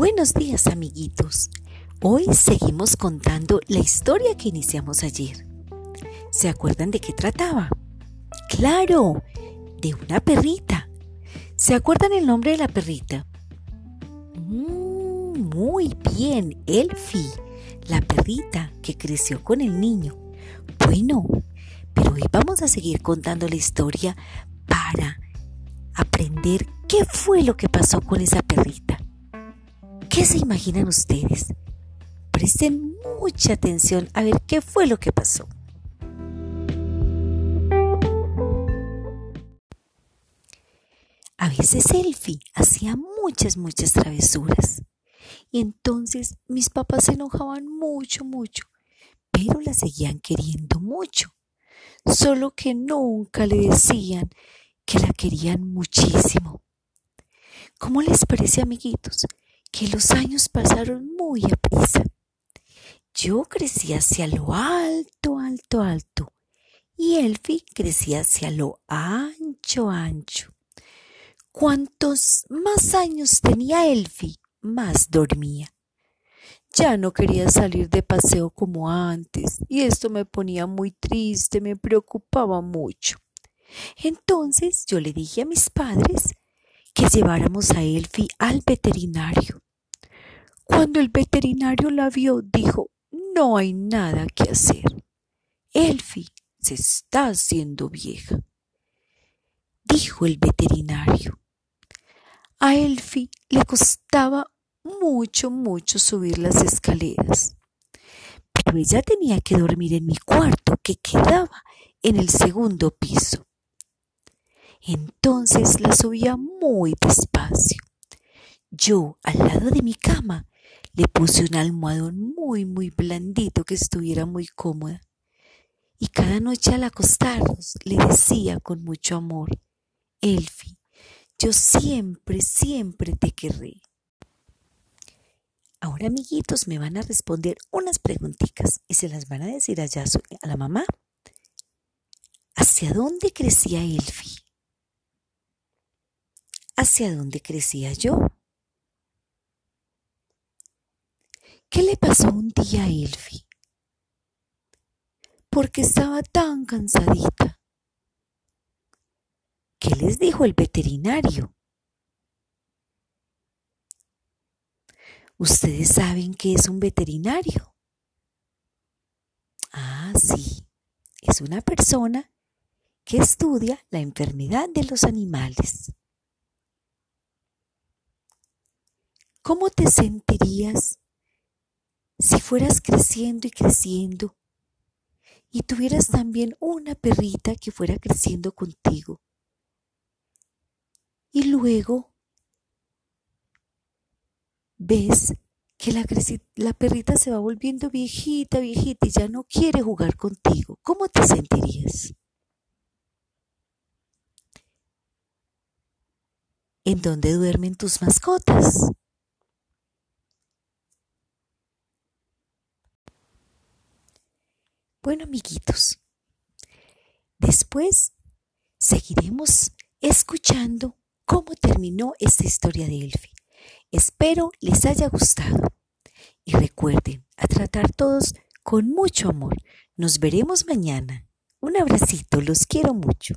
Buenos días amiguitos. Hoy seguimos contando la historia que iniciamos ayer. ¿Se acuerdan de qué trataba? Claro, de una perrita. ¿Se acuerdan el nombre de la perrita? Mm, muy bien, Elfie, la perrita que creció con el niño. Bueno, pero hoy vamos a seguir contando la historia para aprender qué fue lo que pasó con esa perrita. ¿Qué se imaginan ustedes? Presten mucha atención a ver qué fue lo que pasó. A veces Elfie hacía muchas, muchas travesuras. Y entonces mis papás se enojaban mucho, mucho, pero la seguían queriendo mucho. Solo que nunca le decían que la querían muchísimo. ¿Cómo les parece, amiguitos? Que los años pasaron muy a prisa. Yo crecí hacia lo alto, alto, alto, y Elfi crecía hacia lo ancho, ancho. Cuantos más años tenía Elfi, más dormía. Ya no quería salir de paseo como antes, y esto me ponía muy triste, me preocupaba mucho. Entonces yo le dije a mis padres que lleváramos a Elfi al veterinario. Cuando el veterinario la vio, dijo, no hay nada que hacer. Elfi se está haciendo vieja. Dijo el veterinario. A Elfi le costaba mucho, mucho subir las escaleras. Pero ella tenía que dormir en mi cuarto, que quedaba en el segundo piso. Entonces la subía muy despacio. Yo, al lado de mi cama, le puse un almohadón muy, muy blandito que estuviera muy cómoda. Y cada noche al acostarnos le decía con mucho amor, Elfi, yo siempre, siempre te querré. Ahora, amiguitos, me van a responder unas preguntitas y se las van a decir allá a la mamá. ¿Hacia dónde crecía Elfi? ¿Hacia dónde crecía yo? ¿Qué le pasó un día a Elfi? Porque estaba tan cansadita. ¿Qué les dijo el veterinario? ¿Ustedes saben qué es un veterinario? Ah, sí, es una persona que estudia la enfermedad de los animales. ¿Cómo te sentirías si fueras creciendo y creciendo y tuvieras también una perrita que fuera creciendo contigo? Y luego ves que la, perrita se va volviendo viejita, viejita y ya no quiere jugar contigo. ¿Cómo te sentirías? ¿En dónde duermen tus mascotas? Bueno, amiguitos, después seguiremos escuchando cómo terminó esta historia de Elfi. Espero les haya gustado y recuerden a tratar todos con mucho amor. Nos veremos mañana. Un abracito, los quiero mucho.